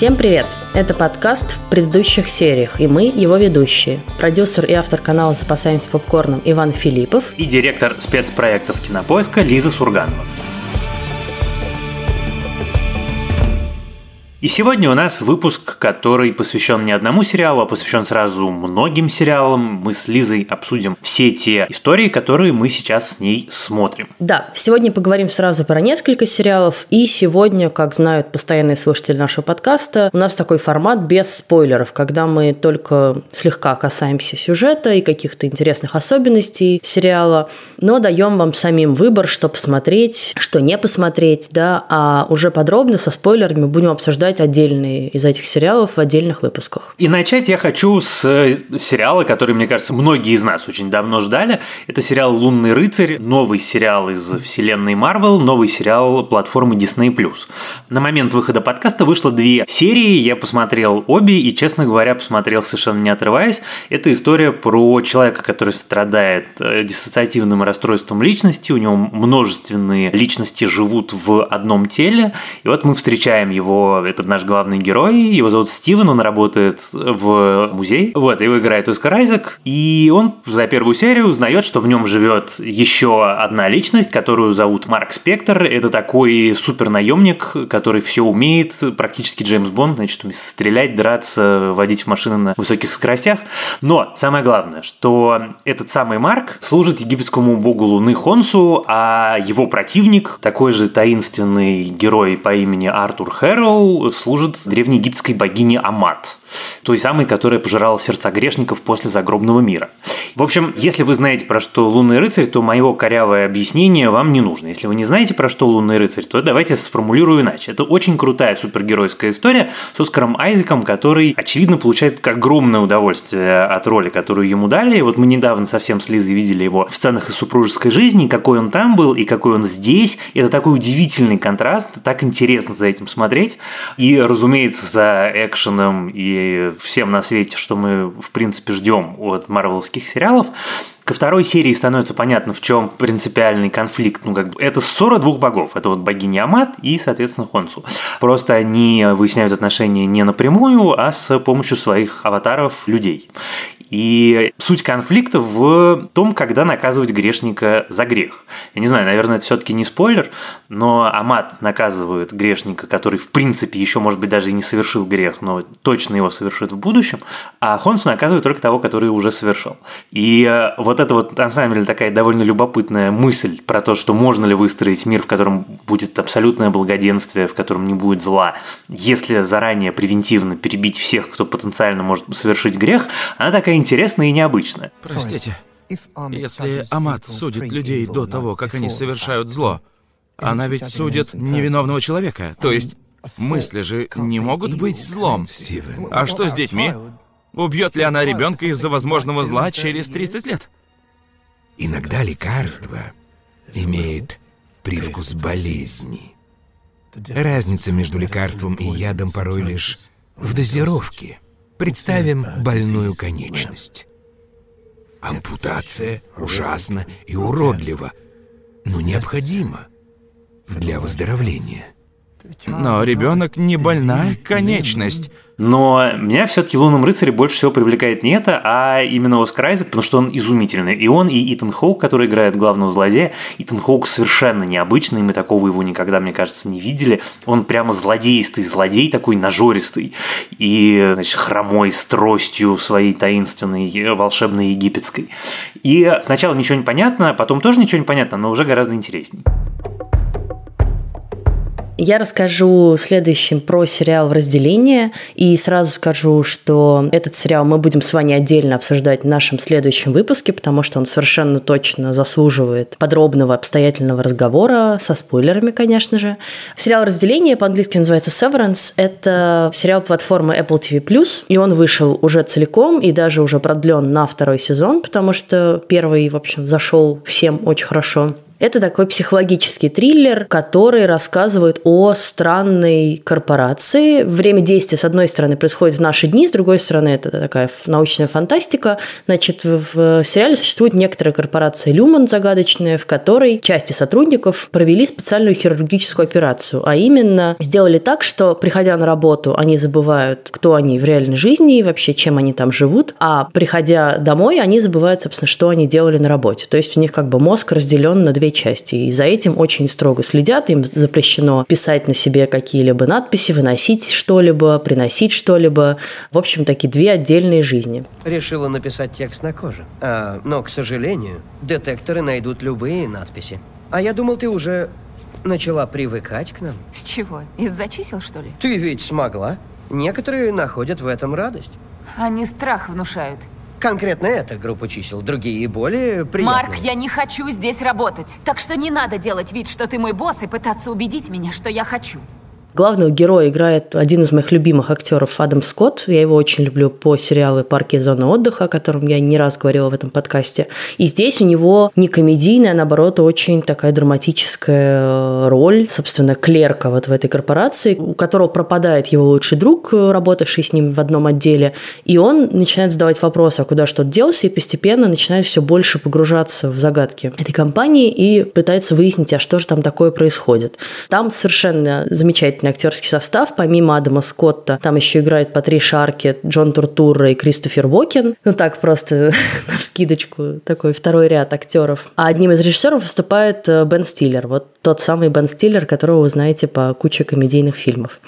Всем привет! Это подкаст в предыдущих сериях, и мы его ведущие. Продюсер и автор канала «Запасаемся попкорном» Иван Филиппов и директор спецпроектов «Кинопоиска» Лиза Сурганова. И сегодня у нас выпуск, который посвящен не одному сериалу, а посвящен сразу многим сериалам. Мы с Лизой обсудим все те истории, которые мы сейчас с ней смотрим. Да, сегодня поговорим сразу про несколько сериалов. И сегодня, как знают постоянные слушатели нашего подкаста, у нас такой формат без спойлеров, когда мы только слегка касаемся сюжета и каких-то интересных особенностей сериала, но даем вам самим выбор, что посмотреть, что не посмотреть, да, а уже подробно со спойлерами будем обсуждать обсуждать отдельные из этих сериалов в отдельных выпусках. И начать я хочу с э, сериала, который, мне кажется, многие из нас очень давно ждали. Это сериал «Лунный рыцарь», новый сериал из вселенной Марвел, новый сериал платформы Disney+. На момент выхода подкаста вышло две серии, я посмотрел обе и, честно говоря, посмотрел совершенно не отрываясь. Это история про человека, который страдает э, диссоциативным расстройством личности, у него множественные личности живут в одном теле, и вот мы встречаем его, это этот наш главный герой, его зовут Стивен, он работает в музее, вот, его играет Оскар Айзек, и он за первую серию узнает, что в нем живет еще одна личность, которую зовут Марк Спектр, это такой супер наемник, который все умеет, практически Джеймс Бонд, значит, умеет стрелять, драться, водить машины на высоких скоростях, но самое главное, что этот самый Марк служит египетскому богу Луны Хонсу, а его противник, такой же таинственный герой по имени Артур Хэроу, служит древнеегипетской богине Амат, той самой, которая пожирала сердца грешников после загробного мира. В общем, если вы знаете, про что «Лунный рыцарь», то мое корявое объяснение вам не нужно. Если вы не знаете, про что «Лунный рыцарь», то давайте сформулирую иначе. Это очень крутая супергеройская история с Оскаром Айзеком, который, очевидно, получает огромное удовольствие от роли, которую ему дали. И вот мы недавно совсем с Лизой видели его в сценах из супружеской жизни, какой он там был и какой он здесь. Это такой удивительный контраст, так интересно за этим смотреть. И, разумеется, за экшеном и всем на свете, что мы, в принципе, ждем от марвелских сериалов, Ко второй серии становится понятно, в чем принципиальный конфликт. Ну, как бы, это ссора двух богов. Это вот богини Амат и, соответственно, Хонсу. Просто они выясняют отношения не напрямую, а с помощью своих аватаров людей. И суть конфликта в том, когда наказывать грешника за грех. Я не знаю, наверное, это все-таки не спойлер, но Амат наказывает грешника, который, в принципе, еще, может быть, даже и не совершил грех, но точно его совершит в будущем, а Хонсу наказывает только того, который уже совершил. И э, вот это вот, на самом деле, такая довольно любопытная мысль про то, что можно ли выстроить мир, в котором будет абсолютное благоденствие, в котором не будет зла, если заранее превентивно перебить всех, кто потенциально может совершить грех, она такая интересная и необычная. Простите, если Амат судит людей до того, как они совершают зло, она ведь судит невиновного человека, то есть мысли же не могут быть злом. А что с детьми? Убьет ли она ребенка из-за возможного зла через 30 лет? Иногда лекарство имеет привкус болезни. Разница между лекарством и ядом порой лишь в дозировке. Представим больную конечность. Ампутация ужасна и уродлива, но необходима для выздоровления. Но ребенок не больная конечность. Но меня все-таки в «Лунном рыцаре» больше всего привлекает не это, а именно Оскар Айзек, потому что он изумительный. И он, и Итан Хоук, который играет главного злодея. Итан Хоук совершенно необычный, мы такого его никогда, мне кажется, не видели. Он прямо злодейстый злодей, такой нажористый. И, значит, хромой, с тростью своей таинственной, волшебной египетской. И сначала ничего не понятно, потом тоже ничего не понятно, но уже гораздо интересней. Я расскажу следующим про сериал «Разделение». И сразу скажу, что этот сериал мы будем с вами отдельно обсуждать в нашем следующем выпуске, потому что он совершенно точно заслуживает подробного, обстоятельного разговора, со спойлерами, конечно же. Сериал «Разделение» по-английски называется «Severance». Это сериал платформы Apple TV+, и он вышел уже целиком и даже уже продлен на второй сезон, потому что первый, в общем, зашел всем очень хорошо. Это такой психологический триллер, который рассказывает о странной корпорации. Время действия, с одной стороны, происходит в наши дни, с другой стороны, это такая научная фантастика. Значит, в сериале существует некоторая корпорация Люман загадочная, в которой части сотрудников провели специальную хирургическую операцию, а именно сделали так, что, приходя на работу, они забывают, кто они в реальной жизни и вообще, чем они там живут, а приходя домой, они забывают, собственно, что они делали на работе. То есть у них как бы мозг разделен на две части, и за этим очень строго следят, им запрещено писать на себе какие-либо надписи, выносить что-либо, приносить что-либо. В общем, такие две отдельные жизни. Решила написать текст на коже. А, но, к сожалению, детекторы найдут любые надписи. А я думал, ты уже начала привыкать к нам. С чего? Из-за чисел, что ли? Ты ведь смогла. Некоторые находят в этом радость. Они страх внушают. Конкретно эта группа чисел, другие более приятные. Марк, я не хочу здесь работать. Так что не надо делать вид, что ты мой босс и пытаться убедить меня, что я хочу. Главного героя играет один из моих любимых актеров Адам Скотт. Я его очень люблю по сериалу «Парки и зоны отдыха», о котором я не раз говорила в этом подкасте. И здесь у него не комедийная, а наоборот, очень такая драматическая роль, собственно, клерка вот в этой корпорации, у которого пропадает его лучший друг, работавший с ним в одном отделе, и он начинает задавать вопросы, а куда что-то делся, и постепенно начинает все больше погружаться в загадки этой компании и пытается выяснить, а что же там такое происходит. Там совершенно замечательно замечательный актерский состав. Помимо Адама Скотта, там еще играет Патриша Аркет, Джон Туртура и Кристофер Уокен. Ну так просто на скидочку такой второй ряд актеров. А одним из режиссеров выступает э, Бен Стиллер. Вот тот самый Бен Стиллер, которого вы знаете по куче комедийных фильмов.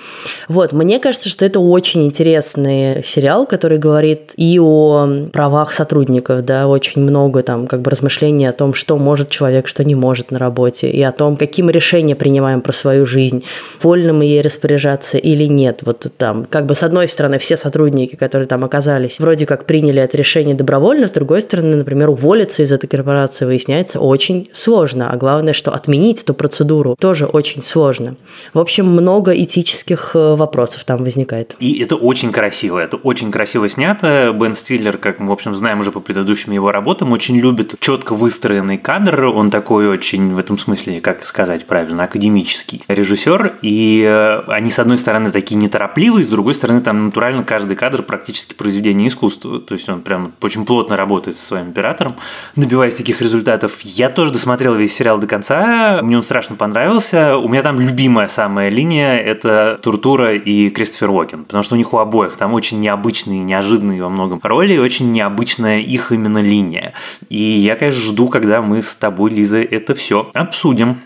Вот, мне кажется, что это очень интересный сериал, который говорит и о правах сотрудников, да, очень много там как бы размышлений о том, что может человек, что не может на работе, и о том, какие мы решения принимаем про свою жизнь, вольно мы ей распоряжаться или нет. Вот там, как бы с одной стороны, все сотрудники, которые там оказались, вроде как приняли это решение добровольно, с другой стороны, например, уволиться из этой корпорации выясняется очень сложно, а главное, что отменить эту процедуру тоже очень сложно. В общем, много этических э, вопросов там возникает. И это очень красиво, это очень красиво снято. Бен Стиллер, как мы, в общем, знаем уже по предыдущим его работам, очень любит четко выстроенный кадр, он такой очень, в этом смысле, как сказать правильно, академический режиссер, и они, с одной стороны, такие неторопливые, с другой стороны, там натурально каждый кадр практически произведение искусства. То есть он прям очень плотно работает со своим оператором, добиваясь таких результатов. Я тоже досмотрел весь сериал до конца, мне он страшно понравился. У меня там любимая самая линия – это Туртура и Кристофер Уокен, потому что у них у обоих там очень необычные, неожиданные во многом роли, и очень необычная их именно линия. И я, конечно, жду, когда мы с тобой, Лиза, это все обсудим.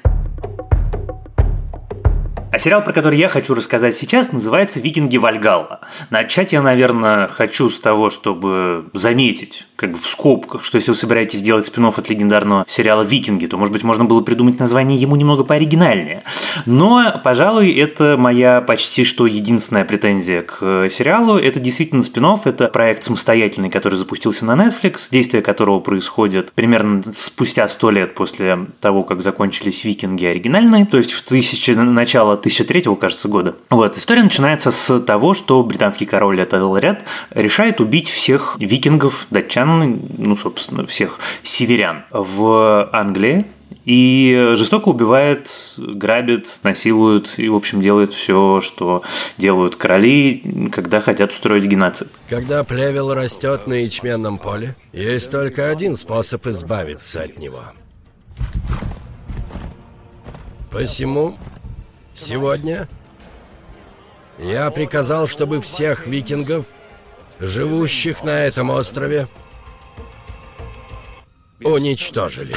А сериал, про который я хочу рассказать сейчас, называется «Викинги Вальгалла». Начать я, наверное, хочу с того, чтобы заметить, как бы в скобках, что если вы собираетесь делать спин от легендарного сериала «Викинги», то, может быть, можно было придумать название ему немного пооригинальнее. Но, пожалуй, это моя почти что единственная претензия к сериалу. Это действительно спин это проект самостоятельный, который запустился на Netflix, действие которого происходит примерно спустя сто лет после того, как закончились «Викинги» оригинальные, то есть в тысячи, начало 2003, кажется, года. Вот, история начинается с того, что британский король Этельред решает убить всех викингов, датчан, ну, собственно, всех северян в Англии, и жестоко убивает, грабит, насилует и, в общем, делает все, что делают короли, когда хотят устроить геноцид. Когда плевел растет на ячменном поле, есть только один способ избавиться от него. Посему Сегодня я приказал, чтобы всех викингов, живущих на этом острове, уничтожили.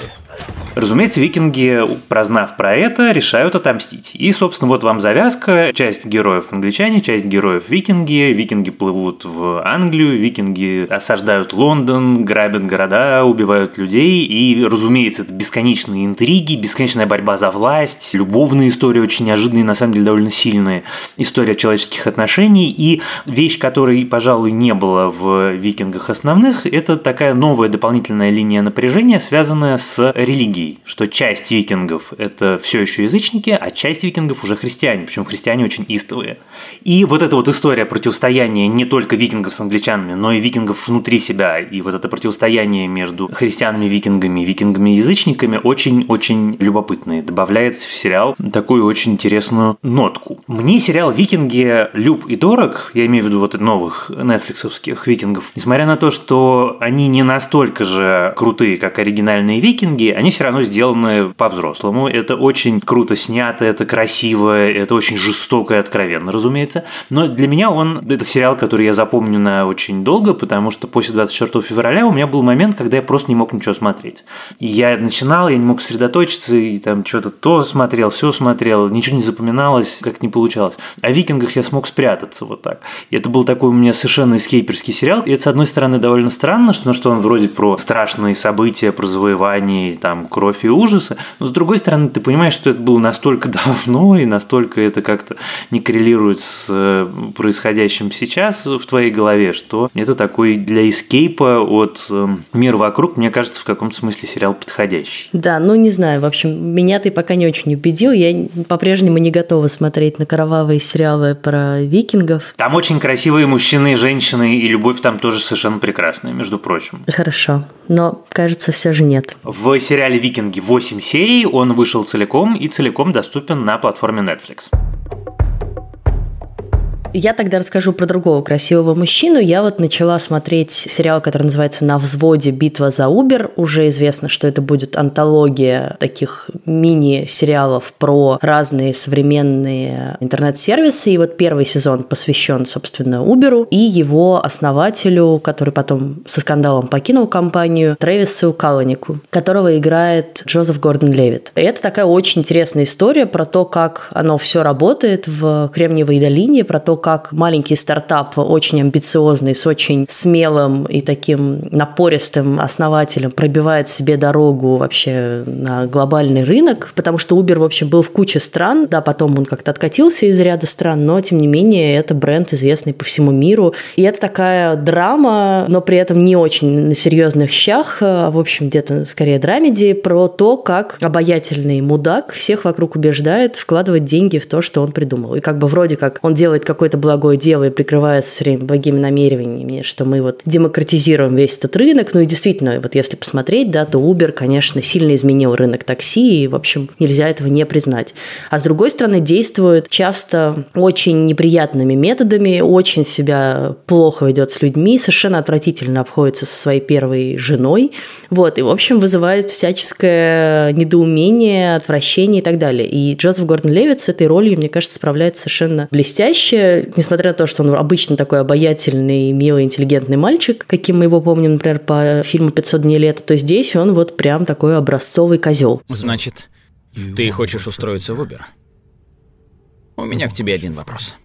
Разумеется, викинги, прознав про это, решают отомстить. И, собственно, вот вам завязка. Часть героев англичане, часть героев викинги. Викинги плывут в Англию, викинги осаждают Лондон, грабят города, убивают людей. И, разумеется, это бесконечные интриги, бесконечная борьба за власть, любовные истории очень неожиданные, на самом деле довольно сильные. История человеческих отношений. И вещь, которой, пожалуй, не было в викингах основных, это такая новая дополнительная линия напряжения, связанная с религией серий, что часть викингов – это все еще язычники, а часть викингов уже христиане, причем христиане очень истовые. И вот эта вот история противостояния не только викингов с англичанами, но и викингов внутри себя, и вот это противостояние между христианами-викингами и викингами-язычниками очень-очень любопытное, добавляет в сериал такую очень интересную нотку. Мне сериал «Викинги» люб и дорог, я имею в виду вот новых нетфликсовских викингов, несмотря на то, что они не настолько же крутые, как оригинальные викинги, они все равно сделаны по-взрослому. Это очень круто снято, это красиво, это очень жестоко и откровенно, разумеется. Но для меня он, это сериал, который я запомню на очень долго, потому что после 24 февраля у меня был момент, когда я просто не мог ничего смотреть. Я начинал, я не мог сосредоточиться, и там что-то то смотрел, все смотрел, ничего не запоминалось, как не получалось. В «Викингах» я смог спрятаться вот так. И это был такой у меня совершенно эскейперский сериал. И это, с одной стороны, довольно странно, что, ну, он вроде про страшные события, про завоевание, там, кровь и ужасы, но с другой стороны, ты понимаешь, что это было настолько давно, и настолько это как-то не коррелирует с э, происходящим сейчас в твоей голове, что это такой для эскейпа от э, мира вокруг, мне кажется, в каком-то смысле сериал подходящий. Да, ну не знаю, в общем, меня ты пока не очень убедил, я по-прежнему не готова смотреть на кровавые сериалы про викингов. Там очень красивые мужчины женщины, и любовь там тоже совершенно прекрасная, между прочим. Хорошо, но кажется, все же нет. В сериале «Викинги» 8 серий, он вышел целиком и целиком доступен на платформе Netflix. Я тогда расскажу про другого красивого мужчину. Я вот начала смотреть сериал, который называется «На взводе. Битва за Убер». Уже известно, что это будет антология таких мини-сериалов про разные современные интернет-сервисы. И вот первый сезон посвящен, собственно, Уберу и его основателю, который потом со скандалом покинул компанию, Трэвису Каланику, которого играет Джозеф Гордон Левит. И это такая очень интересная история про то, как оно все работает в Кремниевой долине, про то, как маленький стартап, очень амбициозный, с очень смелым и таким напористым основателем пробивает себе дорогу вообще на глобальный рынок, потому что Uber, в общем, был в куче стран, да, потом он как-то откатился из ряда стран, но, тем не менее, это бренд, известный по всему миру. И это такая драма, но при этом не очень на серьезных щах, а, в общем, где-то скорее драмеди, про то, как обаятельный мудак всех вокруг убеждает вкладывать деньги в то, что он придумал. И как бы вроде как он делает какой какое-то благое дело и прикрывается все время благими намерениями, что мы вот демократизируем весь этот рынок. Ну и действительно, вот если посмотреть, да, то Uber, конечно, сильно изменил рынок такси, и, в общем, нельзя этого не признать. А с другой стороны, действует часто очень неприятными методами, очень себя плохо ведет с людьми, совершенно отвратительно обходится со своей первой женой. Вот, и, в общем, вызывает всяческое недоумение, отвращение и так далее. И Джозеф Гордон Левит с этой ролью, мне кажется, справляется совершенно блестяще несмотря на то, что он обычно такой обаятельный, милый, интеллигентный мальчик, каким мы его помним, например, по фильму «500 дней лета», то здесь он вот прям такой образцовый козел. Значит, ты хочешь устроиться в Uber? У меня к тебе один вопрос.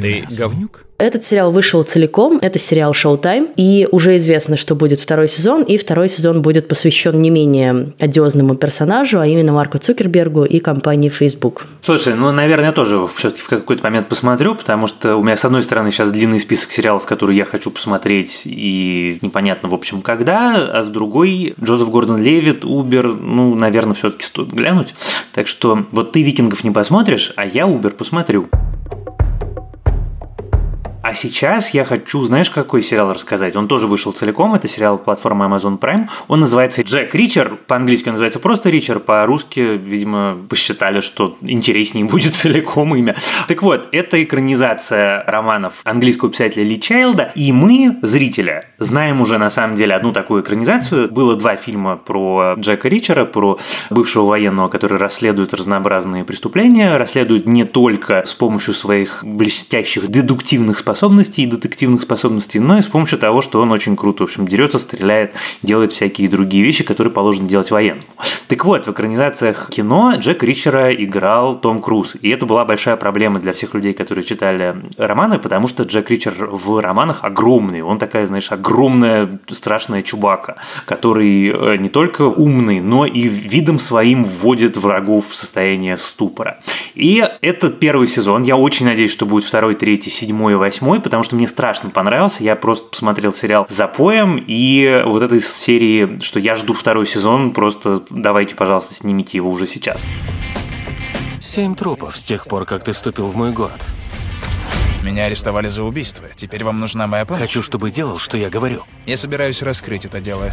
Ты говнюк? Этот сериал вышел целиком, это сериал Showtime, и уже известно, что будет второй сезон, и второй сезон будет посвящен не менее одиозному персонажу, а именно Марку Цукербергу и компании Facebook. Слушай, ну, наверное, я тоже все-таки в какой-то момент посмотрю, потому что у меня, с одной стороны, сейчас длинный список сериалов, которые я хочу посмотреть, и непонятно, в общем, когда, а с другой, Джозеф Гордон Левит, Убер, ну, наверное, все-таки стоит глянуть. Так что вот ты «Викингов» не посмотришь, а я «Убер» посмотрю. Сейчас я хочу, знаешь, какой сериал рассказать? Он тоже вышел целиком, это сериал платформы Amazon Prime. Он называется Джек Ричер, по-английски он называется просто Ричер, по-русски, видимо, посчитали, что интереснее будет целиком имя. Так вот, это экранизация романов английского писателя Ли Чайлда, и мы, зрители, знаем уже на самом деле одну такую экранизацию. Было два фильма про Джека Ричера, про бывшего военного, который расследует разнообразные преступления, расследует не только с помощью своих блестящих дедуктивных способностей, способностей и детективных способностей, но и с помощью того, что он очень круто, в общем, дерется, стреляет, делает всякие другие вещи, которые положено делать военному. Так вот, в экранизациях кино Джек Ричера играл Том Круз, и это была большая проблема для всех людей, которые читали романы, потому что Джек Ричер в романах огромный, он такая, знаешь, огромная страшная чубака, который э, не только умный, но и видом своим вводит врагов в состояние ступора. И этот первый сезон, я очень надеюсь, что будет второй, третий, седьмой и восьмой, восьмой, потому что мне страшно понравился. Я просто посмотрел сериал за поем, и вот этой серии, что я жду второй сезон, просто давайте, пожалуйста, снимите его уже сейчас. Семь трупов с тех пор, как ты ступил в мой город. Меня арестовали за убийство. Теперь вам нужна моя помощь? Хочу, чтобы делал, что я говорю. Я собираюсь раскрыть это дело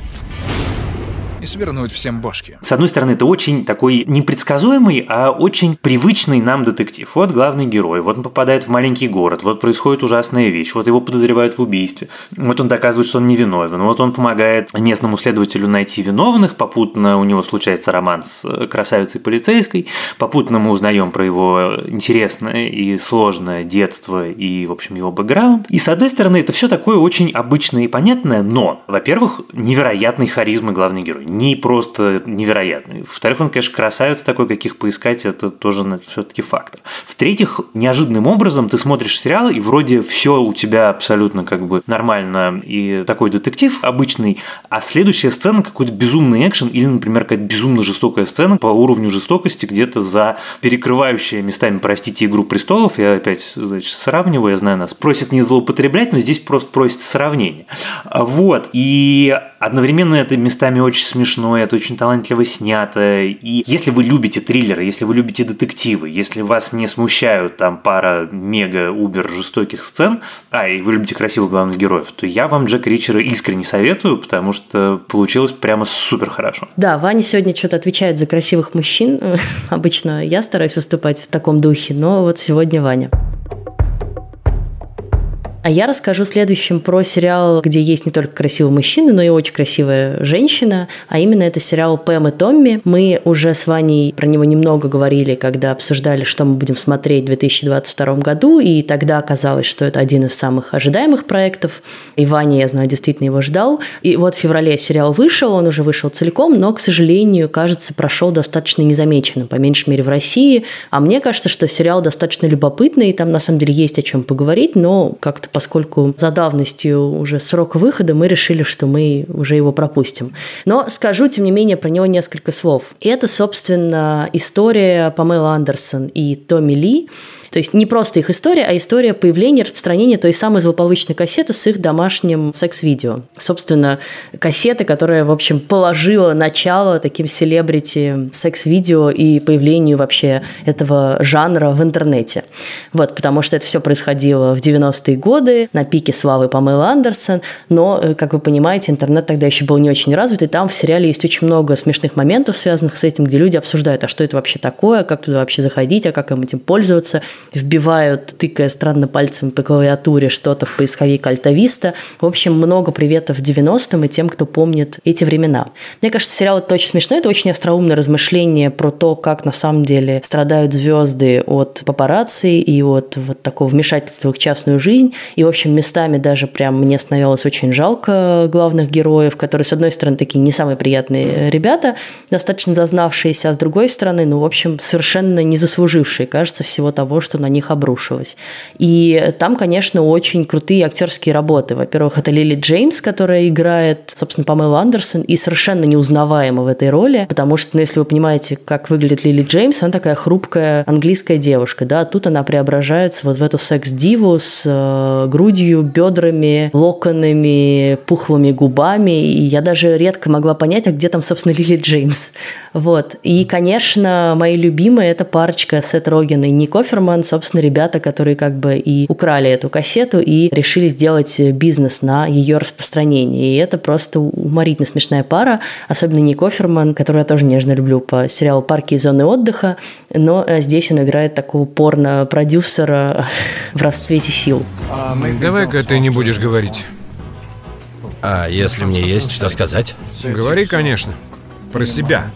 и свернуть всем бошки. С одной стороны, это очень такой непредсказуемый, а очень привычный нам детектив. Вот главный герой, вот он попадает в маленький город, вот происходит ужасная вещь, вот его подозревают в убийстве, вот он доказывает, что он невиновен, вот он помогает местному следователю найти виновных, попутно у него случается роман с красавицей полицейской, попутно мы узнаем про его интересное и сложное детство и, в общем, его бэкграунд. И, с одной стороны, это все такое очень обычное и понятное, но, во-первых, невероятной харизмы главный герой не просто невероятный. Во-вторых, он, конечно, красавец такой, каких поискать, это тоже все-таки фактор. В-третьих, неожиданным образом ты смотришь сериал, и вроде все у тебя абсолютно как бы нормально, и такой детектив обычный, а следующая сцена какой-то безумный экшен или, например, какая-то безумно жестокая сцена по уровню жестокости где-то за перекрывающая местами, простите, «Игру престолов», я опять, значит, сравниваю, я знаю, нас просят не злоупотреблять, но здесь просто просят сравнение. Вот, и одновременно это местами очень смешно это очень талантливо снято. И если вы любите триллеры, если вы любите детективы, если вас не смущают там пара мега-убер жестоких сцен, а, и вы любите красивых главных героев, то я вам Джек Ричера искренне советую, потому что получилось прямо супер хорошо. Да, Ваня сегодня что-то отвечает за красивых мужчин. Обычно я стараюсь выступать в таком духе, но вот сегодня Ваня. А я расскажу следующим про сериал, где есть не только красивые мужчины, но и очень красивая женщина, а именно это сериал «Пэм и Томми». Мы уже с Ваней про него немного говорили, когда обсуждали, что мы будем смотреть в 2022 году, и тогда оказалось, что это один из самых ожидаемых проектов. И Ваня, я знаю, действительно его ждал. И вот в феврале сериал вышел, он уже вышел целиком, но, к сожалению, кажется, прошел достаточно незамеченным, по меньшей мере в России. А мне кажется, что сериал достаточно любопытный, и там на самом деле есть о чем поговорить, но как-то поскольку за давностью уже срок выхода, мы решили, что мы уже его пропустим. Но скажу, тем не менее, про него несколько слов. И это, собственно, история Памела Андерсон и Томми Ли, то есть не просто их история, а история появления, распространения той самой злополучной кассеты с их домашним секс-видео. Собственно, кассета, которая, в общем, положила начало таким селебрити секс-видео и появлению вообще этого жанра в интернете. Вот, потому что это все происходило в 90-е годы, на пике славы Памела Андерсон, но, э, как вы понимаете, интернет тогда еще был не очень развит, и там в сериале есть очень много смешных моментов, связанных с этим, где люди обсуждают, а что это вообще такое, как туда вообще заходить, а как им этим пользоваться вбивают, тыкая странно пальцем по клавиатуре что-то в поисковик Альтависта. В общем, много приветов 90-м и тем, кто помнит эти времена. Мне кажется, сериал это очень смешной, это очень остроумное размышление про то, как на самом деле страдают звезды от папарацци и от вот такого вмешательства в их частную жизнь. И, в общем, местами даже прям мне становилось очень жалко главных героев, которые, с одной стороны, такие не самые приятные ребята, достаточно зазнавшиеся, а с другой стороны, ну, в общем, совершенно не заслужившие, кажется, всего того, что на них обрушилось. И там, конечно, очень крутые актерские работы. Во-первых, это Лили Джеймс, которая играет, собственно, Памела Андерсон, и совершенно неузнаваема в этой роли, потому что, ну, если вы понимаете, как выглядит Лили Джеймс, она такая хрупкая английская девушка, да, тут она преображается вот в эту секс-диву с э, грудью, бедрами, локонами, пухлыми губами, и я даже редко могла понять, а где там, собственно, Лили Джеймс. Вот. И, конечно, мои любимые – это парочка Сет Роген и Ник Оферман, собственно, ребята, которые как бы и украли эту кассету и решили сделать бизнес на ее распространении. И это просто уморительно смешная пара, особенно Ник Оферман, которую я тоже нежно люблю по сериалу «Парки и зоны отдыха», но э, здесь он играет такого порно-продюсера в расцвете сил. Давай-ка ты не будешь говорить. А если мне есть что сказать? Говори, конечно. Про себя.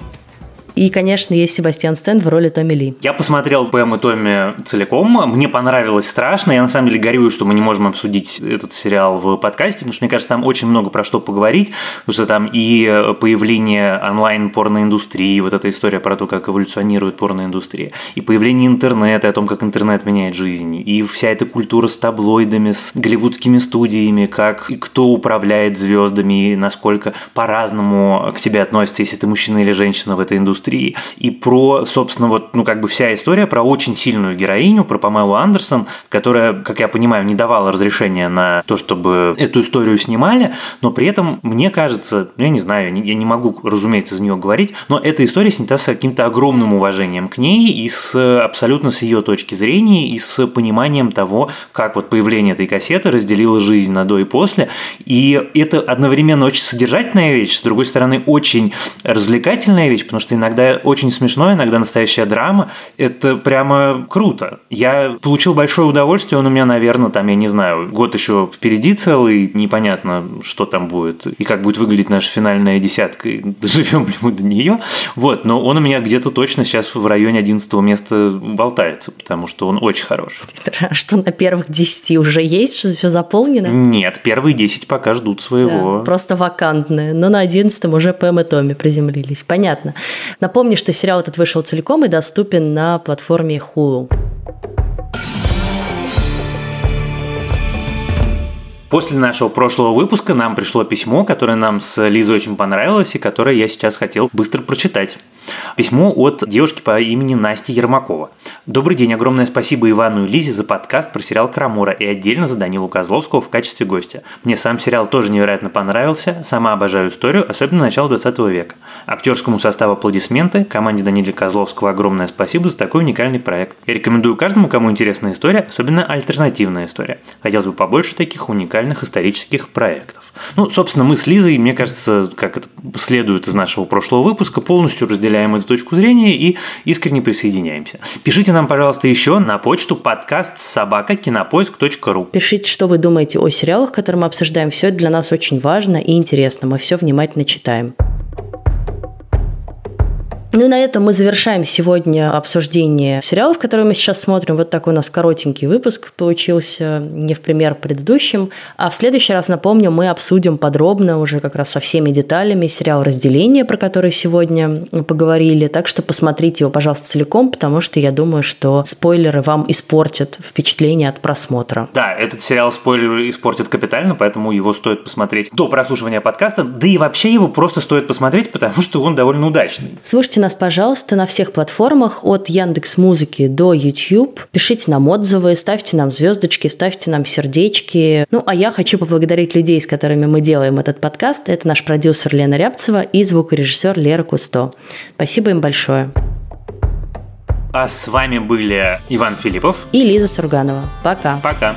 И, конечно, есть Себастьян Стэн в роли Томми Ли. Я посмотрел Пэм и Томми целиком. Мне понравилось страшно. Я на самом деле горюю, что мы не можем обсудить этот сериал в подкасте, потому что, мне кажется, там очень много про что поговорить. Потому что там и появление онлайн-порноиндустрии, вот эта история про то, как эволюционирует порноиндустрия, и появление интернета, о том, как интернет меняет жизнь, и вся эта культура с таблоидами, с голливудскими студиями, как и кто управляет звездами, и насколько по-разному к тебе относятся, если ты мужчина или женщина в этой индустрии индустрии, и про, собственно, вот, ну, как бы вся история про очень сильную героиню, про Памелу Андерсон, которая, как я понимаю, не давала разрешения на то, чтобы эту историю снимали, но при этом, мне кажется, ну, я не знаю, я не могу, разумеется, за нее говорить, но эта история снята с каким-то огромным уважением к ней и с абсолютно с ее точки зрения и с пониманием того, как вот появление этой кассеты разделило жизнь на до и после. И это одновременно очень содержательная вещь, с другой стороны, очень развлекательная вещь, потому что иногда очень смешно, иногда настоящая драма. Это прямо круто. Я получил большое удовольствие, он у меня, наверное, там, я не знаю, год еще впереди целый, непонятно, что там будет и как будет выглядеть наша финальная десятка, и доживем ли мы до нее. Вот, но он у меня где-то точно сейчас в районе 11 места болтается, потому что он очень хороший. А что на первых 10 уже есть, что все заполнено? Нет, первые 10 пока ждут своего. Да, просто вакантные, но на 11 уже Пэм и Томми приземлились. Понятно. Напомню, что сериал этот вышел целиком и доступен на платформе Hulu. После нашего прошлого выпуска нам пришло письмо, которое нам с Лизой очень понравилось и которое я сейчас хотел быстро прочитать. Письмо от девушки по имени Насти Ермакова. Добрый день, огромное спасибо Ивану и Лизе за подкаст про сериал Крамора и отдельно за Данилу Козловского в качестве гостя. Мне сам сериал тоже невероятно понравился, сама обожаю историю, особенно начало 20 века. Актерскому составу аплодисменты, команде Данилы Козловского огромное спасибо за такой уникальный проект. Я рекомендую каждому, кому интересна история, особенно альтернативная история. Хотелось бы побольше таких уникальных исторических проектов. Ну, собственно, мы с Лизой, мне кажется, как это следует из нашего прошлого выпуска, полностью разделяем эту точку зрения и искренне присоединяемся. Пишите нам, пожалуйста, еще на почту подкаст собака кинопоиск.ру. Пишите, что вы думаете о сериалах, которые мы обсуждаем. Все это для нас очень важно и интересно. Мы все внимательно читаем. Ну и на этом мы завершаем сегодня обсуждение сериалов, которые мы сейчас смотрим. Вот такой у нас коротенький выпуск получился, не в пример предыдущим. А в следующий раз, напомню, мы обсудим подробно уже как раз со всеми деталями сериал «Разделение», про который сегодня поговорили. Так что посмотрите его, пожалуйста, целиком, потому что я думаю, что спойлеры вам испортят впечатление от просмотра. Да, этот сериал спойлеры испортит капитально, поэтому его стоит посмотреть до прослушивания подкаста. Да и вообще его просто стоит посмотреть, потому что он довольно удачный. Слушайте нас, пожалуйста, на всех платформах от Яндекс Музыки до YouTube. Пишите нам отзывы, ставьте нам звездочки, ставьте нам сердечки. Ну, а я хочу поблагодарить людей, с которыми мы делаем этот подкаст. Это наш продюсер Лена Рябцева и звукорежиссер Лера Кусто. Спасибо им большое. А с вами были Иван Филиппов и Лиза Сурганова. Пока. Пока.